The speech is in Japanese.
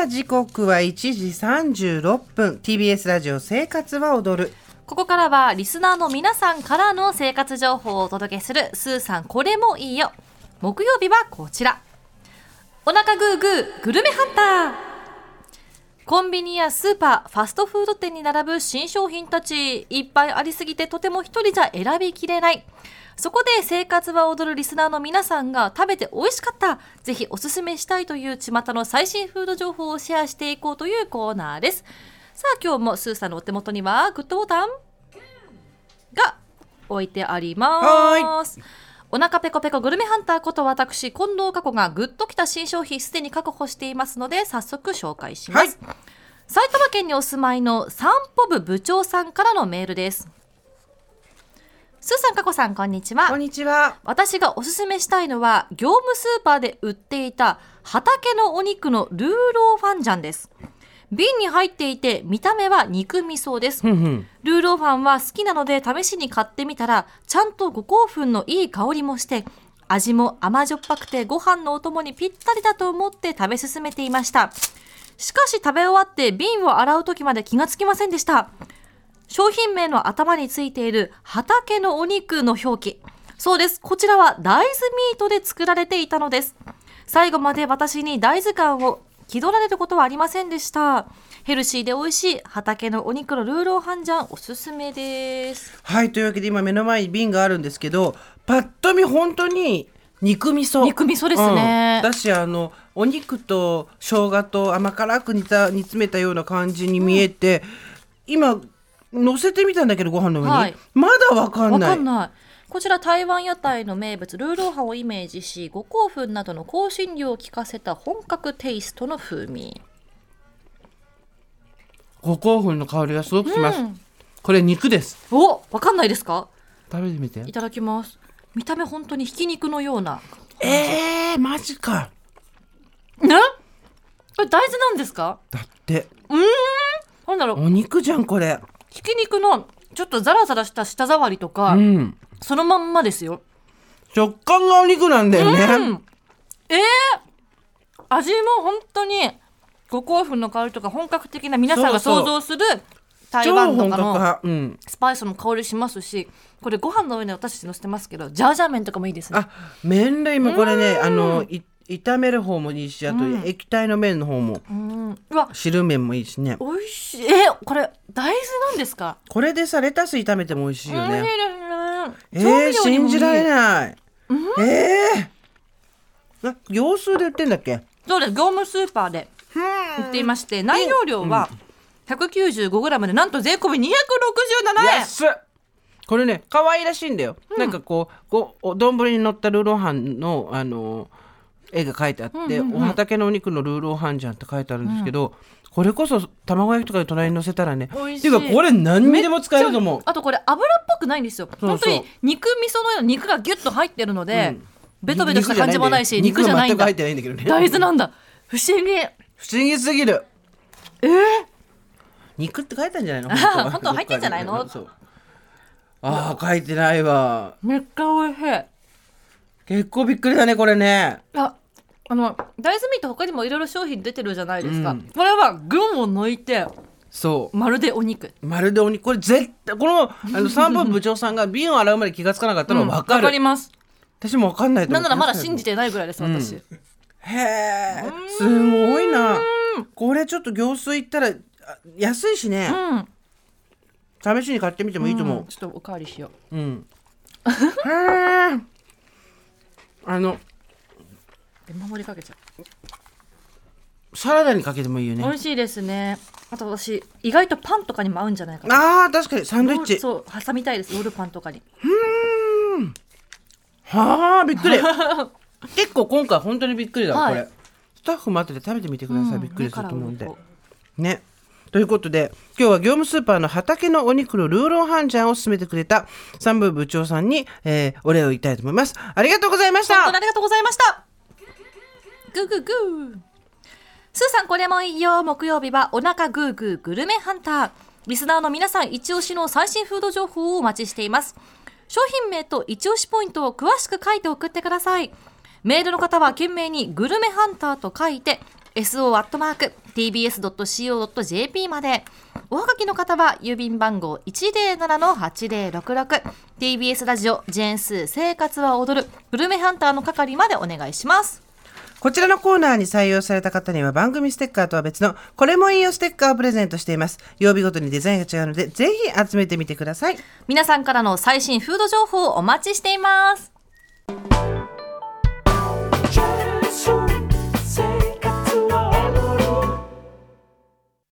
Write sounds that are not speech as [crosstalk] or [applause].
あ時刻は1時36分。TBS ラジオ生活は踊る。ここからはリスナーの皆さんからの生活情報をお届けするスーさんこれもいいよ。木曜日はこちら。お腹グーグーグルメハンター。コンビニやスーパー、ファストフード店に並ぶ新商品たち、いっぱいありすぎてとても一人じゃ選びきれない。そこで生活は踊るリスナーの皆さんが食べて美味しかった。ぜひおすすめしたいという巷の最新フード情報をシェアしていこうというコーナーです。さあ今日もスーさんのお手元にはグッドボタンが置いてあります。お腹ペコペコグルメハンターこと私近藤佳子がグッときた新商品すでに確保していますので早速紹介します、はい、埼玉県にお住まいの散歩部部長さんからのメールですスーさん、かこさん、こんにちは。こんにちは。私がおすすめしたいのは、業務スーパーで売っていた畑のお肉のルーローファンジャンです。瓶に入っていて、見た目は肉味噌です。ルーローファンは好きなので試しに買ってみたら、ちゃんと五香粉のいい香りもして、味も甘じょっぱくてご飯のお供にぴったりだと思って食べ進めていました。しかし食べ終わって瓶を洗う時まで気がつきませんでした。商品名の頭についている畑のお肉の表記。そうです。こちらは大豆ミートで作られていたのです。最後まで私に大豆感を気取られることはありませんでした。ヘルシーで美味しい畑のお肉のルーローハンジャンおすすめです。はい、というわけで今目の前に瓶があるんですけど、パッと見本当に肉味噌。肉味噌ですね。うん、だしあのお肉と生姜と甘辛く煮た煮詰めたような感じに見えて、うん、今乗せてみたんだけどご飯の上に、はい、まだわかんない。かんないこちら台湾屋台の名物ルーローハンをイメージし五香粉などの香辛料を効かせた本格テイストの風味。五香粉の香りがすごくします、うん、これ肉です。おわかんないですか？食べてみて。いただきます。見た目本当にひき肉のような。えー、マジか。ねこれ大豆なんですか？だって。うん。なんだろう。お肉じゃんこれ。ひき肉のちょっとザラザラした舌触りとか、うん、そのまんまですよ。食感がお肉なんだよね、うん、えー、味も本当に五香粉の香りとか本格的な皆さんが想像する台湾とかのスパイスの香りしますし、これご飯の上に私のせてますけどジャージャー麺とかもいいですね。あ麺類もこれねあのい炒める方もいいしあと液体の麺の方も、うん、うわ。汁麺もいいしね。美味しい。えこれ大豆なんですか？これでさレタス炒めても美味しいよねえー、信じられない、うん、ええー、業数で売ってんだっけ？そうです。業務スーパーで売っていまして内容量は 195g でなんと税込み267円。安っ。これね可愛らしいんだよ、うん、なんかこうごお丼に乗ったルーローハンのあのー絵が描いてあって、お畑のお肉のルーローハンジャンって書いてあるんですけど、うん、これこそ卵焼きとかで隣に乗せたらねっていうかこれ何にでも使えると思う。あとこれ油っぽくないんですよ。本当に肉味噌のような肉がギュッと入ってるので、うん、ベトベトした感じもないし肉じゃないんだ。大豆なんだ。不思議。不思議すぎる。えー、肉って書いたんじゃないの？[laughs] 本当？入ってんじゃないの？ああ書いてないわ。めっちゃ美味しい。結構びっくりだねこれね。ああの大豆ミート他にもいろいろ商品出てるじゃないですか、うん、これは群を抜いてそう。まるでお肉。まるでお肉。これ絶対このあの [laughs] 三本部長さんが瓶を洗うまで気がつかなかったのは分かる、うん、分かります。私も分かんないなんならまだ信じてないぐらいです私、うん、へえすごいな。これちょっと業数いったら安いしね、うん、試しに買ってみてもいいと思う、ちょっとおかわりしよう。うん。へえあの守りかけちゃう。サラダにかけてもいいよね。美味しいですね。あと私意外とパンとかにも合うんじゃないかなあー確かに。サンドイッチ。そう挟みたいです。ロールパンとかに。うん。はあびっくり。[laughs] 結構今回本当にびっくりだ、はい、これ。スタッフも後で食べてみてください、うん、びっくりすると思うんで。ね。ということで今日は業務スーパーの畑のお肉のルーローハンジャンを勧めてくれた三部部長さんに、えー、お礼を言いたいと思います。ありがとうございました。ありがとうございましたグーグーグー。スーさんこれもいいよ木曜日は。お腹グーグーグルメハンター。リスナーの皆さん一押しの最新フード情報をお待ちしています。商品名と一押しポイントを詳しく書いて送ってください。メールの方は懸命にグルメハンターと書いて so.tbs.co.jp まで。おはがきの方は郵便番号 107-8066TBS ラジオジェーンスー生活は踊る。グルメハンターの係までお願いします。こちらのコーナーに採用された方には番組ステッカーとは別のこれもいいよステッカーをプレゼントしています。曜日ごとにデザインが違うのでぜひ集めてみてください。皆さんからの最新フード情報をお待ちしています